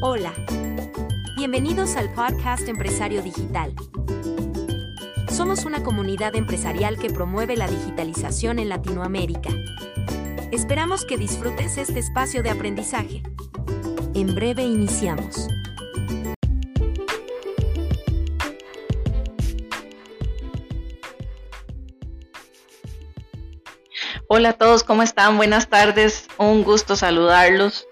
Hola. Bienvenidos al podcast Empresario Digital. Somos una comunidad empresarial que promueve la digitalización en Latinoamérica. Esperamos que disfrutes este espacio de aprendizaje. En breve iniciamos. Hola a todos, ¿cómo están? Buenas tardes, un gusto saludarlos.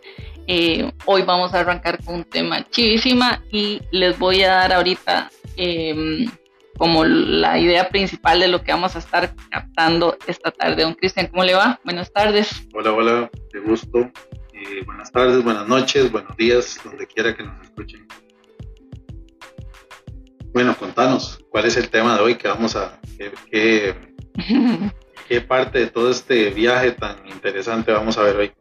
Eh, hoy vamos a arrancar con un tema chivísima y les voy a dar ahorita em, como la idea principal de lo que vamos a estar captando esta tarde. Don Cristian, ¿cómo le va? Buenas tardes. Hola, hola, de gusto. Eh, buenas tardes, buenas noches, buenos días, donde quiera que nos escuchen. Bueno, contanos, ¿cuál es el tema de hoy que vamos a... qué parte de todo este viaje tan interesante vamos a ver hoy?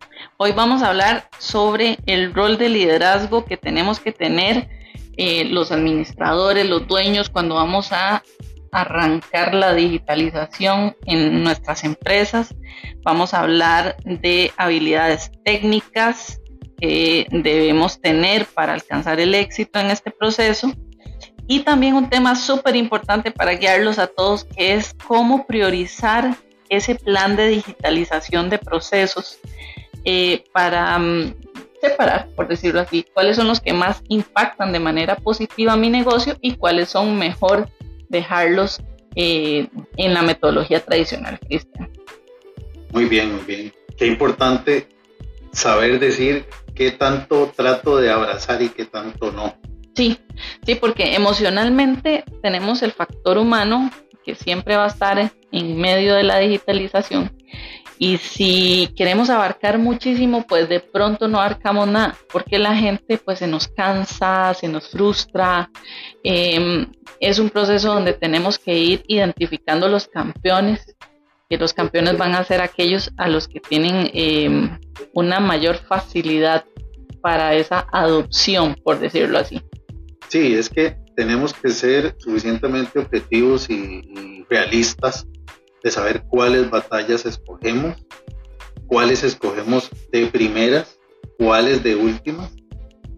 Hoy vamos a hablar sobre el rol de liderazgo que tenemos que tener eh, los administradores, los dueños, cuando vamos a arrancar la digitalización en nuestras empresas. Vamos a hablar de habilidades técnicas que debemos tener para alcanzar el éxito en este proceso. Y también un tema súper importante para guiarlos a todos, que es cómo priorizar ese plan de digitalización de procesos eh, para mm, separar, por decirlo así, cuáles son los que más impactan de manera positiva a mi negocio y cuáles son mejor dejarlos eh, en la metodología tradicional, Cristian. Muy bien, muy bien. Qué importante saber decir qué tanto trato de abrazar y qué tanto no. Sí, sí, porque emocionalmente tenemos el factor humano que siempre va a estar en medio de la digitalización y si queremos abarcar muchísimo, pues de pronto no abarcamos nada, porque la gente pues se nos cansa, se nos frustra. Em, es un proceso donde tenemos que ir identificando los campeones, que los campeones van a ser aquellos a los que tienen em, una mayor facilidad para esa adopción, por decirlo así. Sí, es que tenemos que ser suficientemente objetivos y, y realistas de saber cuáles batallas escogemos, cuáles escogemos de primeras, cuáles de últimas,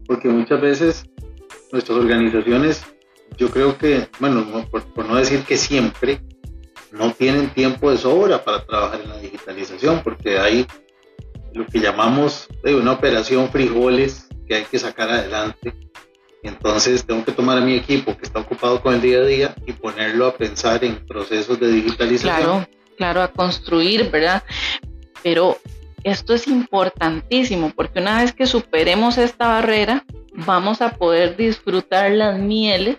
porque muchas veces nuestras organizaciones, yo creo que, bueno, por, no decir que siempre, no tienen tiempo de sobra para trabajar en la digitalización, porque hay lo que llamamos una operación frijoles que hay que sacar adelante entonces tengo que tomar a mi equipo que está ocupado con el día a día y ponerlo a pensar en procesos de digitalización. Claro, claro, a construir, ¿verdad? Pero esto es importantísimo porque una vez que superemos esta barrera, vamos a poder disfrutar las mieles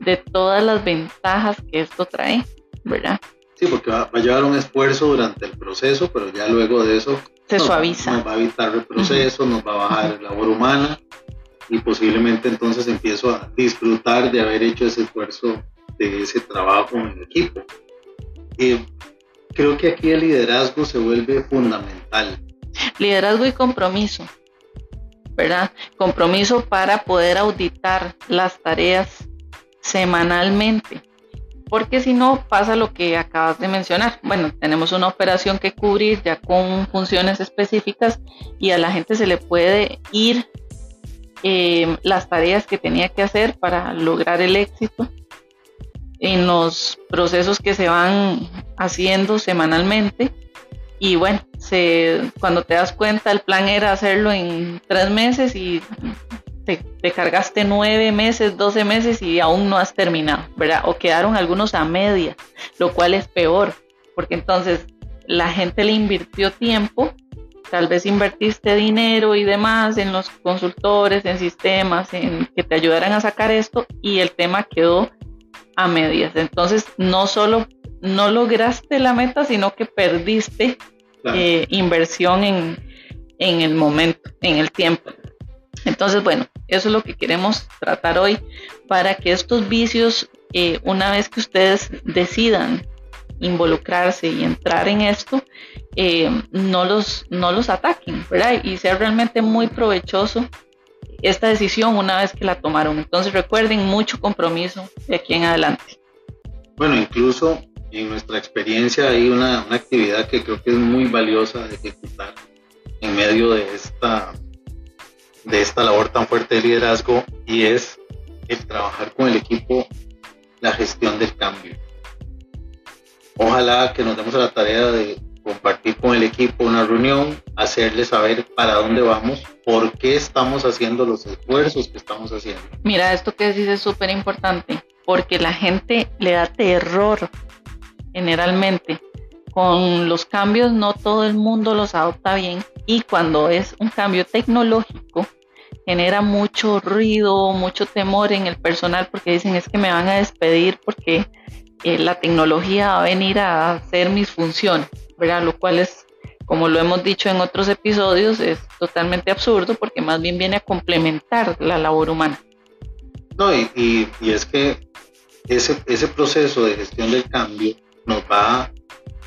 de todas las ventajas que esto trae, ¿verdad? Sí, porque va, a llevar un esfuerzo durante el proceso, pero ya luego de eso se suaviza. Nos va a evitar el proceso, nos va a bajar la labor humana y posiblemente entonces empiezo a disfrutar de haber hecho ese esfuerzo de ese trabajo en equipo. Eh, creo que aquí el liderazgo se vuelve fundamental. Liderazgo y compromiso, ¿verdad? Compromiso para poder auditar las tareas semanalmente. Porque si no pasa lo que acabas de mencionar. Bueno, tenemos una operación que cubrir ya con funciones específicas y a la gente se le puede ir Em, las tareas que tenía que hacer para lograr el éxito en los procesos que se van haciendo semanalmente. Y bueno, se, cuando te das cuenta, el plan era hacerlo en tres meses y te, te, cargaste nueve meses, doce meses y aún no has terminado, ¿verdad? O quedaron algunos a media, lo cual es peor, porque entonces la gente le invirtió tiempo tal vez invertiste dinero y demás en los consultores, en sistemas, en que te ayudaran a sacar esto y el tema quedó a medias. Entonces, no solo no lograste la meta, sino que perdiste eh, inversión en, el momento, en el tiempo. Entonces, bueno, eso es lo que queremos tratar hoy para que estos vicios, eh, una vez que ustedes decidan involucrarse y entrar en esto, eh, no, los, no los ataquen, ¿verdad? Y sea realmente muy provechoso esta decisión una vez que la tomaron. Entonces recuerden mucho compromiso de aquí en adelante. Bueno, incluso en nuestra experiencia hay una, una actividad que creo que es muy valiosa de ejecutar en medio de esta de esta labor tan fuerte de liderazgo y es el trabajar con el equipo la gestión del cambio. Ojalá que nos demos a la tarea de compartir con el equipo una reunión, hacerle saber para dónde vamos, por qué estamos haciendo los esfuerzos que estamos haciendo. Mira, esto que decís es súper importante, porque la gente le da terror generalmente. Con los cambios no todo el mundo los adopta bien y cuando es un cambio tecnológico genera mucho ruido, mucho temor en el personal porque dicen es que me van a despedir porque eh, la tecnología va a venir a hacer mis funciones, ¿verdad? Lo cual es, como lo hemos dicho en otros episodios, es totalmente absurdo porque más bien viene a complementar la labor humana. No, y, es que ese proceso de gestión del cambio nos va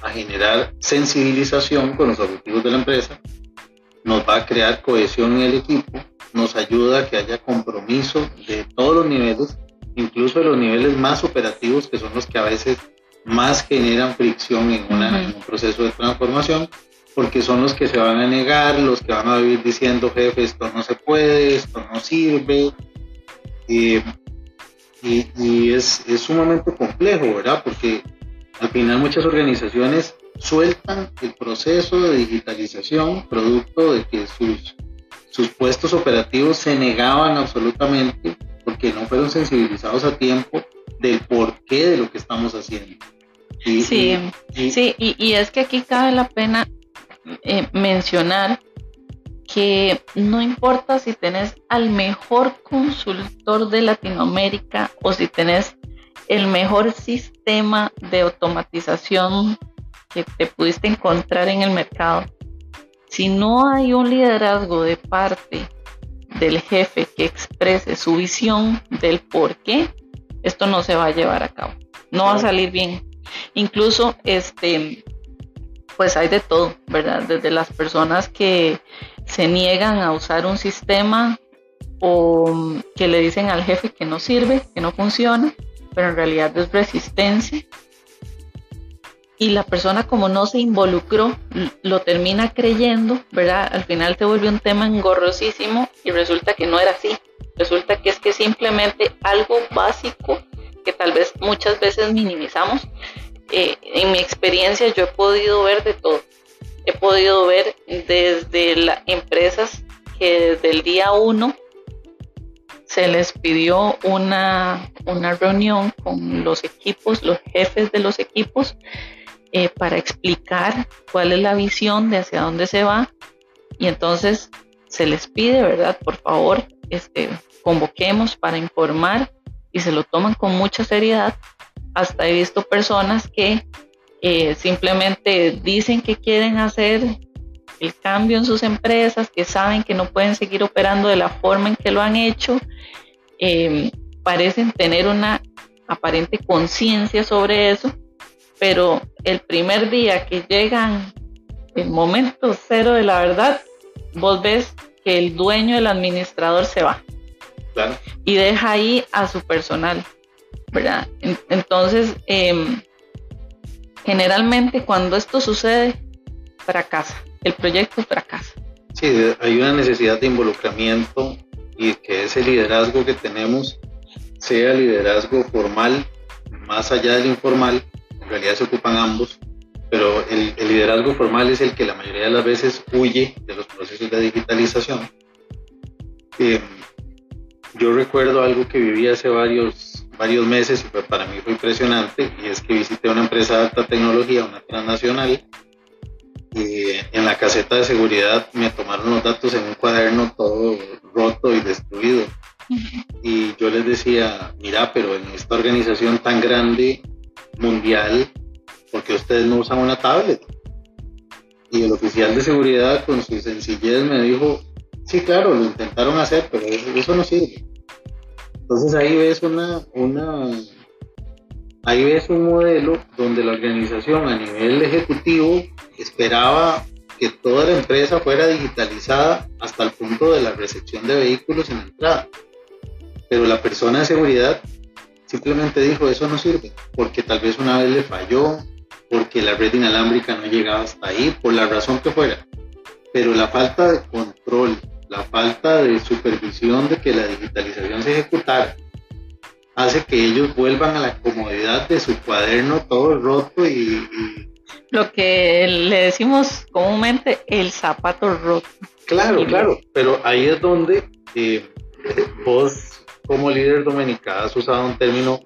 a generar sensibilización con los objetivos de la empresa, nos va a crear cohesión en el equipo, nos ayuda a que haya compromiso de todos los niveles incluso los niveles más operativos, que son los que a veces más generan fricción en, un proceso de transformación, porque son los que se van a negar, los que van a vivir diciendo, jefe, esto no se puede, esto no sirve. y, es, es, sumamente complejo, ¿verdad? Porque al final muchas organizaciones sueltan el proceso de digitalización producto de que sus, sus puestos operativos se negaban absolutamente porque no fueron sensibilizados a tiempo del porqué de lo que estamos haciendo. sí, y, sí, y, es que aquí cabe la pena eh, mencionar que no importa si tenés al mejor consultor de Latinoamérica o si tenés el mejor sistema de automatización que te pudiste encontrar en el mercado, si no hay un liderazgo de parte del jefe que exprese su visión del por qué, esto no se va a llevar a cabo. No va a salir bien. Incluso, este, pues hay de todo, ¿verdad? Desde las personas que se niegan a usar un sistema o que le dicen al jefe que no sirve, que no funciona, pero en realidad es resistencia y la persona como no se involucró, lo termina creyendo, ¿verdad? Al final se vuelve un tema engorrosísimo y resulta que no era así. Resulta que es que simplemente algo básico que tal vez muchas veces minimizamos. Eh, en mi experiencia yo he podido ver de todo. He podido ver desde las empresas que desde el día uno se les pidió una, una reunión con los equipos, los jefes de los equipos, eh, para explicar cuál es la visión de hacia dónde se va. Y entonces se les pide, ¿verdad? Por favor, este, convoquemos para informar y se lo toman con mucha seriedad. Hasta he visto personas que eh, simplemente dicen que quieren hacer el cambio en sus empresas, que saben que no pueden seguir operando de la forma en que lo han hecho, eh, parecen tener una aparente conciencia sobre eso, pero el primer día que llegan el momento cero de la verdad, vos ves que el dueño, el administrador se va. Y deja ahí a su personal, ¿verdad? Entonces, em, generalmente cuando esto sucede, fracasa, el proyecto fracasa. Sí, hay una necesidad de involucramiento y que ese liderazgo que tenemos sea liderazgo formal, más allá del informal, en realidad se ocupan ambos, pero el, liderazgo formal es el que la mayoría de las veces huye de los procesos de digitalización. Eh, yo recuerdo algo que viví hace varios, varios meses y para mí fue impresionante, y es que visité una empresa de alta tecnología, una transnacional, y en la caseta de seguridad me tomaron los datos en un cuaderno todo roto y destruido. Y yo les decía, mira, pero en esta organización tan grande mundial, porque ustedes no usan una tablet? Y el oficial de seguridad con su sencillez me dijo, sí, claro, lo intentaron hacer, pero eso, no sirve. Entonces ahí ves una, una, ahí ves un modelo donde la organización a nivel ejecutivo esperaba que toda la empresa fuera digitalizada hasta el punto de la recepción de vehículos en entrada. Pero la persona de seguridad simplemente dijo, eso no sirve, porque tal vez una vez le falló, porque la red inalámbrica no llegaba hasta ahí, por la razón que fuera. Pero la falta de control la falta de supervisión de que la digitalización se ejecutara hace que ellos vuelvan a la comodidad de su cuaderno todo roto y, lo que le decimos comúnmente el zapato roto. Claro, claro, pero ahí es donde eh, vos como líder dominicana has usado un término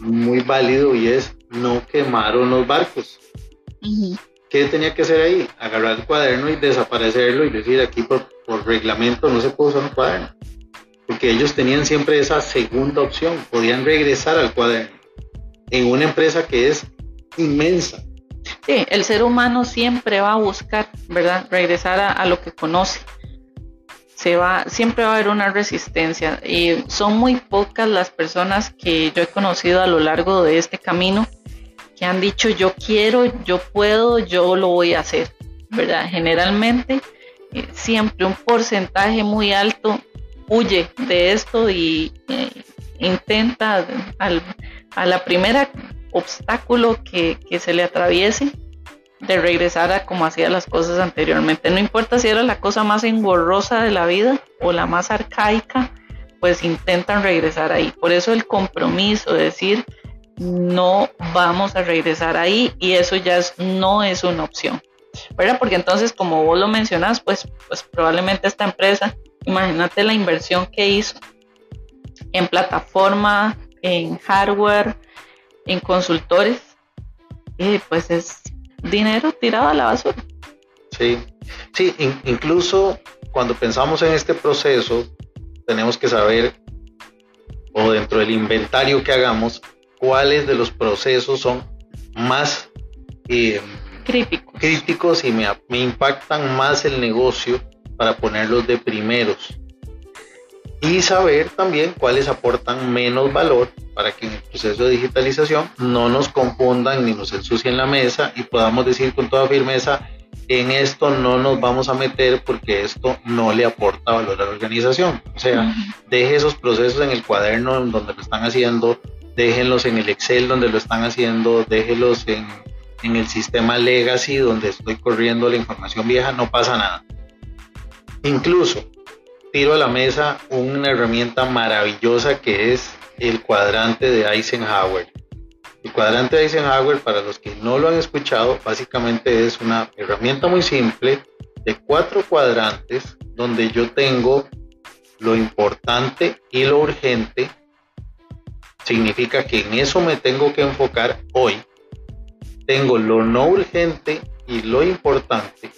muy válido y es no quemaron los barcos. ¿Qué tenía que hacer ahí? Agarrar el cuaderno y desaparecerlo y decir aquí por, por reglamento no se puede usar un cuaderno porque ellos tenían siempre esa segunda opción, podían regresar al cuaderno en una empresa que es inmensa. Sí, el ser humano siempre va a buscar, ¿verdad? Regresar a, lo que conoce. Se va, siempre va a haber una resistencia y son muy pocas las personas que yo he conocido a lo largo de este camino que han dicho yo quiero, yo puedo, yo lo voy a hacer, ¿verdad? Generalmente eh, siempre un porcentaje muy alto huye de esto y eh, intenta a la primera obstáculo que, se le atraviese de regresar a como hacía las cosas anteriormente. No importa si era la cosa más engorrosa de la vida o la más arcaica, pues intentan regresar ahí. Por eso el compromiso, de decir, no vamos a regresar ahí y eso ya no es una opción. ¿Verdad? Porque entonces, como vos lo mencionas, pues, pues probablemente esta empresa Imagínate la inversión que hizo en plataforma, en hardware, en consultores. Y pues es dinero tirado a la basura. Sí, sí, incluso cuando pensamos en este proceso, tenemos que saber, o dentro del inventario que hagamos, cuáles de los procesos son más eh, críticos. críticos y me, me impactan más el negocio para ponerlos de primeros y saber también cuáles aportan menos valor para que en el proceso de digitalización no nos confundan ni nos ensucien la mesa y podamos decir con toda firmeza en esto no nos vamos a meter porque esto no le aporta valor a la organización. O sea, deje esos procesos en el cuaderno donde lo están haciendo, déjenlos en el Excel donde lo están haciendo, déjenlos en, en el sistema legacy donde estoy corriendo la información vieja, no pasa nada. Incluso tiro a la mesa una herramienta maravillosa que es el cuadrante de Eisenhower. El cuadrante de Eisenhower, para los que no lo han escuchado, básicamente es una herramienta muy simple de cuatro cuadrantes donde yo tengo lo importante y lo urgente. Significa que en eso me tengo que enfocar hoy. Tengo lo no urgente y lo importante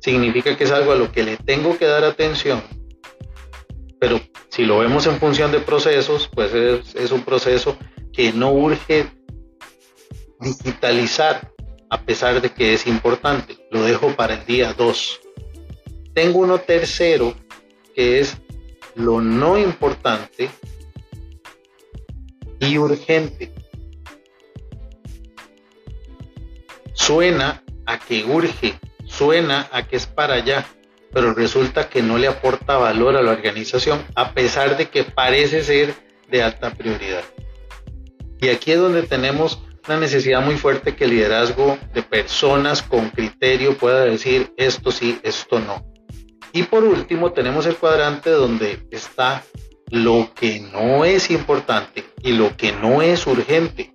significa que es algo a lo que le tengo que dar atención. Pero si lo vemos en función de procesos, pues es, un proceso que no urge digitalizar a pesar de que es importante. Lo dejo para el día 2. Tengo uno tercero que es lo no importante y urgente. Suena a que urge, suena a que es para allá, pero resulta que no le aporta valor a la organización a pesar de que parece ser de alta prioridad. Y aquí es donde tenemos una necesidad muy fuerte que el liderazgo de personas con criterio pueda decir esto sí, esto no. Y por último tenemos el cuadrante donde está lo que no es importante y lo que no es urgente.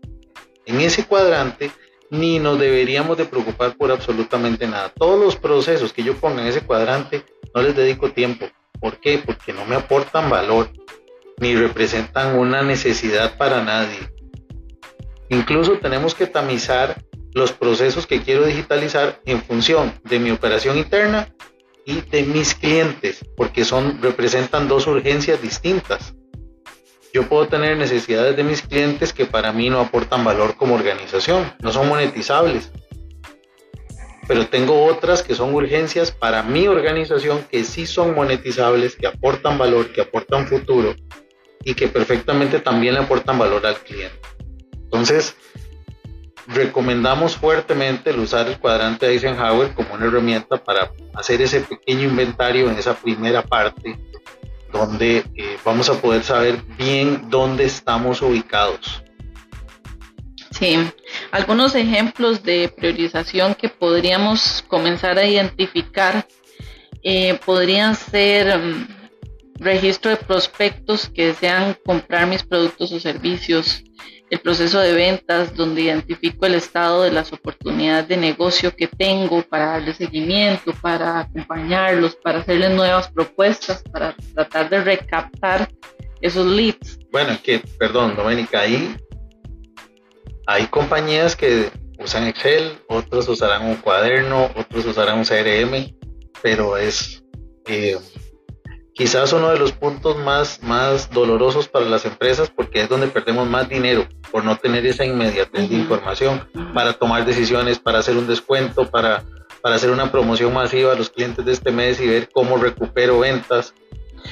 En ese cuadrante ni nos deberíamos de preocupar por absolutamente nada. Todos los procesos que yo ponga en ese cuadrante no les dedico tiempo. ¿Por qué? Porque no me aportan valor ni representan una necesidad para nadie. Incluso tenemos que tamizar los procesos que quiero digitalizar en función de mi operación interna y de mis clientes, porque son representan dos urgencias distintas. Yo puedo tener necesidades de mis clientes que para mí no aportan valor como organización, no son monetizables. Pero tengo otras que son urgencias para mi organización que sí son monetizables, que aportan valor, que aportan futuro y que perfectamente también le aportan valor al cliente. Entonces, recomendamos fuertemente el usar el cuadrante Eisenhower como una herramienta para hacer ese pequeño inventario en esa primera parte donde eh, vamos a poder saber bien dónde estamos ubicados. Sí, algunos ejemplos de priorización que podríamos comenzar a identificar Eh, podrían ser mm, registro de prospectos que desean comprar mis productos o servicios, el proceso de ventas donde identifico el estado de las oportunidades de negocio que tengo para darle seguimiento, para acompañarlos, para hacerles nuevas propuestas, para tratar de recaptar esos leads. Bueno, que, perdón, Doménica, ahí hay compañías que usan Excel, otros usarán un cuaderno, otros usarán un CRM, pero es eh, quizás uno de los puntos más, más dolorosos para las empresas porque es donde perdemos más dinero por no tener esa inmediatez de información para tomar decisiones, para hacer un descuento, para, para hacer una promoción masiva a los clientes de este mes y ver cómo recupero ventas.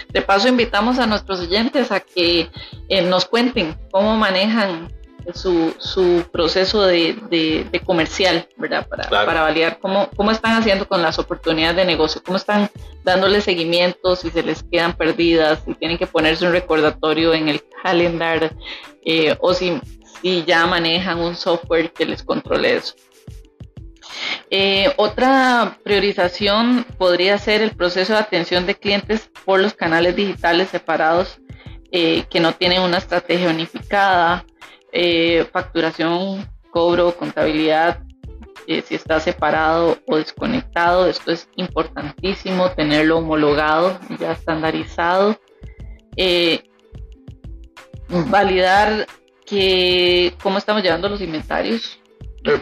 De paso, invitamos a nuestros oyentes a que eh, nos cuenten cómo manejan su, su proceso de, de, comercial, ¿verdad? Para, para validar cómo, cómo están haciendo con las oportunidades de negocio, cómo están dándole seguimiento, si se les quedan perdidas, si tienen que ponerse un recordatorio en el calendar eh, o si, si ya manejan un software que les controle eso. Eh, otra priorización podría ser el proceso de atención de clientes por los canales digitales separados eh, que no tienen una estrategia unificada, eh, facturación, cobro, contabilidad, eh, si está separado o desconectado. Esto es importantísimo, tenerlo homologado, ya estandarizado. Eh, validar que cómo estamos llevando los inventarios.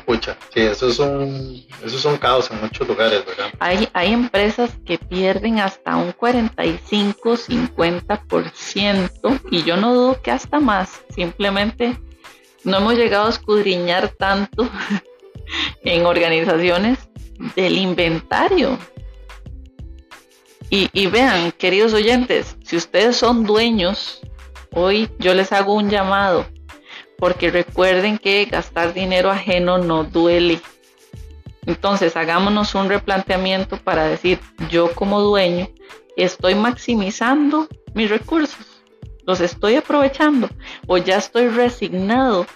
Pucha, sí, eso es un, eso es un caos en muchos lugares, ¿verdad? Hay, hay empresas que pierden hasta un 45, 50% y yo no dudo que hasta más, simplemente no hemos llegado a escudriñar tanto en organizaciones del inventario. Y, vean, queridos oyentes, si ustedes son dueños, hoy yo les hago un llamado, porque recuerden que gastar dinero ajeno no duele. Entonces, hagámonos un replanteamiento para decir, yo como dueño estoy maximizando mis recursos los estoy aprovechando o ya estoy resignado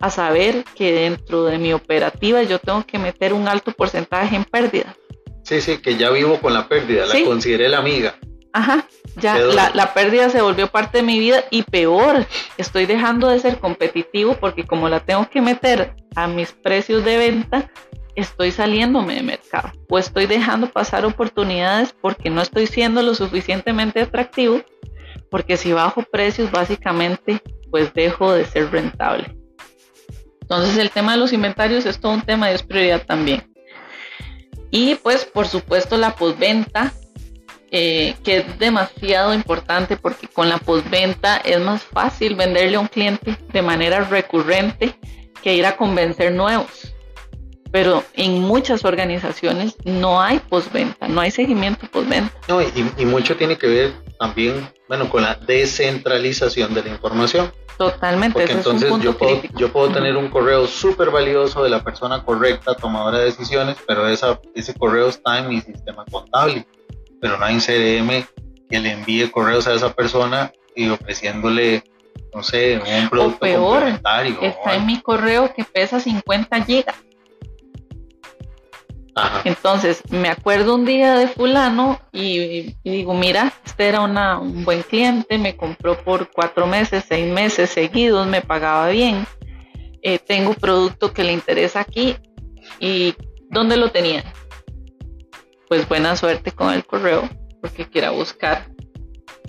a saber que dentro de mi operativa yo tengo que meter un alto porcentaje en pérdida. Sí, sí, que ya vivo con la pérdida, la consideré la amiga. Ajá, ya la, la, pérdida se volvió parte de mi vida y peor, estoy dejando de ser competitivo porque como la tengo que meter a mis precios de venta, estoy saliéndome de mercado o estoy dejando pasar oportunidades porque no estoy siendo lo suficientemente atractivo porque si bajo precios básicamente pues dejo de ser rentable. Entonces el tema de los inventarios es todo un tema y es prioridad también. Y pues por supuesto la postventa, eh, que es demasiado importante porque con la postventa es más fácil venderle a un cliente de manera recurrente que ir a convencer nuevos. Pero en muchas organizaciones no hay postventa, no hay seguimiento postventa. No, y, y mucho tiene que ver también, bueno, con la descentralización de la información. Totalmente. Porque entonces yo, puedo, yo puedo tener un correo súper valioso de la persona correcta, tomadora de decisiones, pero esa, ese correo está en mi sistema contable, pero no hay un CRM que le envíe correos a esa persona y ofreciéndole, no sé, un producto o peor, complementario. Está en mi correo que pesa 50 gigas. Entonces, me acuerdo un día de fulano y, digo, mira, este era un buen cliente, me compró por cuatro meses, seis meses seguidos, me pagaba bien, eh, tengo producto que le interesa aquí y ¿dónde lo tenía? Pues buena suerte con el correo, porque quiera buscar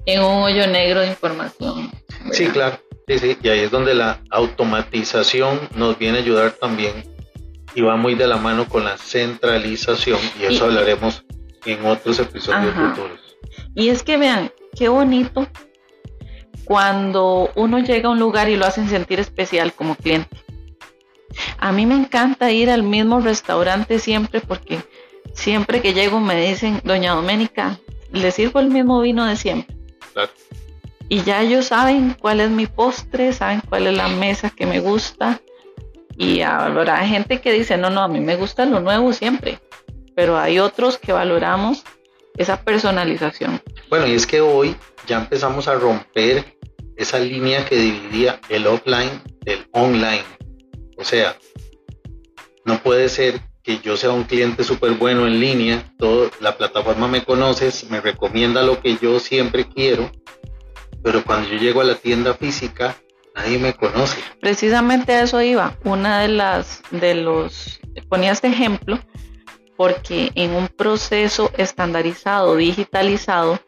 en un hoyo negro de información. Sí, claro, sí, sí, y ahí es donde la automatización nos viene a ayudar también y va muy de la mano con la centralización y eso hablaremos en otros episodios futuros. Y es que vean, qué bonito cuando uno llega a un lugar y lo hacen sentir especial como cliente. A mí me encanta ir al mismo restaurante siempre porque siempre que llego me dicen, doña Doménica, le sirvo el mismo vino de siempre. Y ya ellos saben cuál es mi postre, saben cuál es la mesa que me gusta, y habrá gente que dice, no, no, a mí me gusta lo nuevo siempre, pero hay otros que valoramos esa personalización. Bueno, y es que hoy ya empezamos a romper esa línea que dividía el offline del online. O sea, no puede ser que yo sea un cliente súper bueno en línea, todo, la plataforma me conoce, me recomienda lo que yo siempre quiero, pero cuando yo llego a la tienda física, nadie me conoce. Precisamente a eso iba. Una de las, de los, ponía este ejemplo, porque en un proceso estandarizado, digitalizado,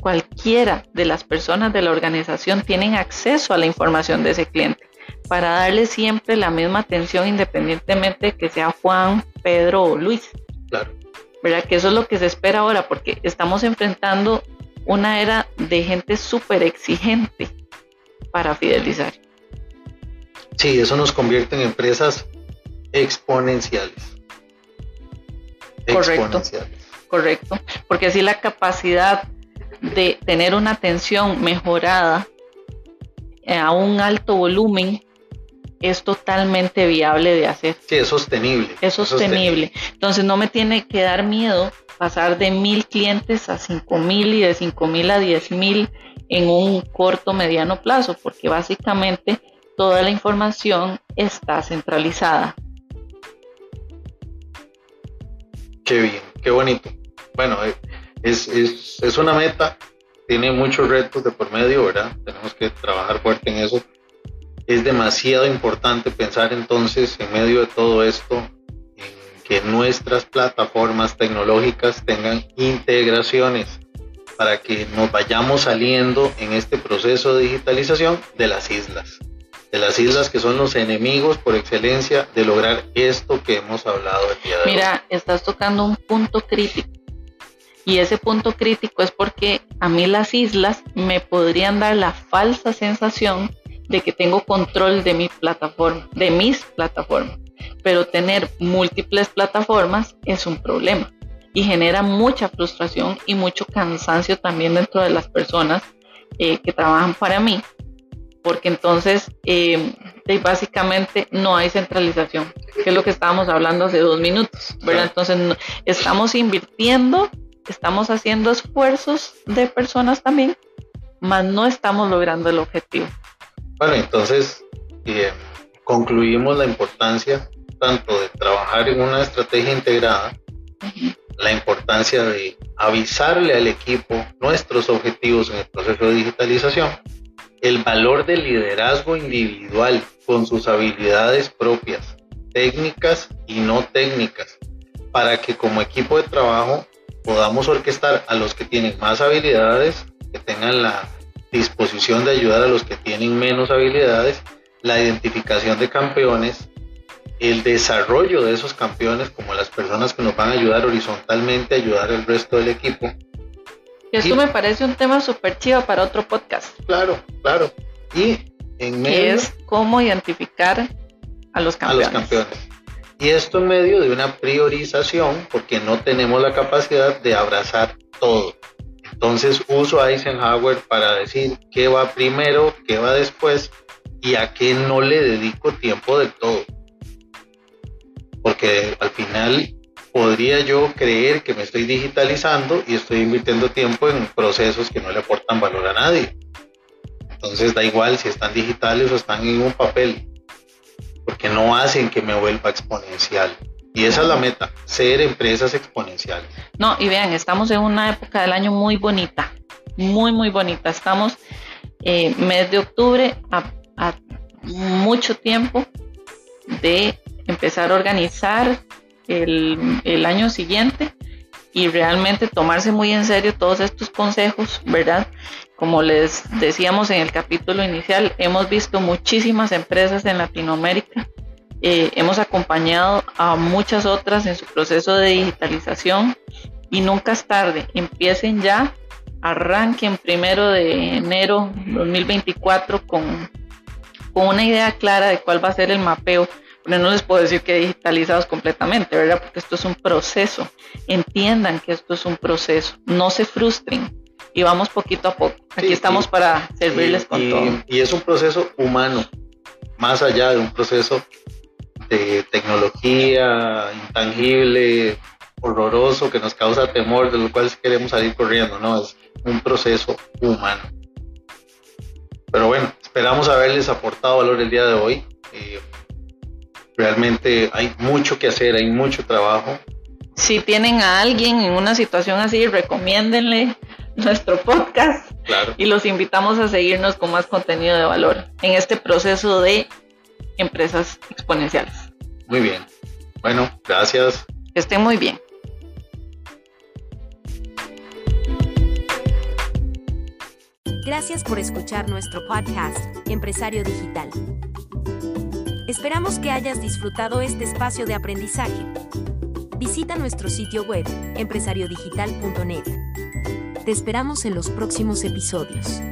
cualquiera de las personas de la organización tienen acceso a la información de ese cliente para darle siempre la misma atención independientemente de que sea Juan, Pedro o Luis. Claro. ¿Verdad? Que eso es lo que se espera ahora porque estamos enfrentando una era de gente súper exigente para fidelizar. Sí, eso nos convierte en empresas exponenciales. Correcto. Correcto. Porque así la capacidad de tener una atención mejorada a un alto volumen es totalmente viable de hacer. Sí, es sostenible. Es sostenible. Entonces no me tiene que dar miedo pasar de mil clientes a cinco mil y de cinco mil a diez mil en un corto mediano plazo, porque básicamente toda la información está centralizada. Qué bien, qué bonito. Bueno, eh, es, es, es una meta, tiene muchos retos de por medio, ¿verdad? Tenemos que trabajar fuerte en eso es demasiado importante pensar entonces en medio de todo esto que nuestras plataformas tecnológicas tengan integraciones para que nos vayamos saliendo en este proceso de digitalización de las islas, de las islas que son los enemigos por excelencia de lograr esto que hemos hablado el día de Mira, estás tocando un punto crítico. Y ese punto crítico es porque a mí las islas me podrían dar la falsa sensación de que tengo control de mi plataforma, de mis plataformas. Pero tener múltiples plataformas es un problema y genera mucha frustración y mucho cansancio también dentro de las personas eh, que trabajan para mí, porque entonces eh, básicamente no hay centralización, que es lo que estábamos hablando hace dos minutos, ¿verdad? Entonces estamos invirtiendo, estamos haciendo esfuerzos de personas también, mas no estamos logrando el objetivo. Bueno, entonces eh, concluimos la importancia tanto de trabajar en una estrategia integrada, la importancia de avisarle al equipo nuestros objetivos en el proceso de digitalización, el valor del liderazgo individual con sus habilidades propias, técnicas y no técnicas, para que como equipo de trabajo podamos orquestar a los que tienen más habilidades, que tengan la disposición de ayudar a los que tienen menos habilidades, la identificación de campeones, el desarrollo de esos campeones como las personas que nos van a ayudar horizontalmente a ayudar al resto del equipo. Esto me parece un tema súper chido para otro podcast. Claro, claro. Y en medio... es cómo identificar a los campeones. A los campeones. Y esto en medio de una priorización porque no tenemos la capacidad de abrazar todo. Entonces uso a Eisenhower para decir qué va primero, qué va después y a qué no le dedico tiempo del todo. Porque al final podría yo creer que me estoy digitalizando y estoy invirtiendo tiempo en procesos que no le aportan valor a nadie. Entonces da igual si están digitales o están en un papel, porque no hacen que me vuelva exponencial. Y esa es la meta, ser empresas exponenciales. No, y vean, estamos en una época del año muy bonita, muy, muy bonita. Estamos eh, mes de octubre a, mucho tiempo de empezar a organizar el, el año siguiente y realmente tomarse muy en serio todos estos consejos, ¿verdad? Como les decíamos en el capítulo inicial, hemos visto muchísimas empresas en Latinoamérica eh, hemos acompañado a muchas otras en su proceso de digitalización y nunca es tarde. Empiecen ya, arranquen primero de enero 2024 con, con una idea clara de cuál va a ser el mapeo. Pero no les puedo decir que digitalizados completamente, ¿verdad? Porque esto es un proceso. Entiendan que esto es un proceso. No se frustren y vamos poquito a poco. Aquí estamos para servirles con todo. Y es un proceso humano, más allá de un proceso de tecnología intangible, horroroso, que nos causa temor, de lo cual queremos salir corriendo, ¿no? Es un proceso humano. Pero bueno, esperamos haberles aportado valor el día de hoy. Eh, realmente hay mucho que hacer, hay mucho trabajo. Si tienen a alguien en una situación así, recomiéndenle nuestro podcast Claro. y los invitamos a seguirnos con más contenido de valor en este proceso de empresas exponenciales. Muy bien. Bueno, gracias. Que estén muy bien. Gracias por escuchar nuestro podcast, Empresario Digital. Esperamos que hayas disfrutado este espacio de aprendizaje. Visita nuestro sitio web, empresariodigital.net. Te esperamos en los próximos episodios.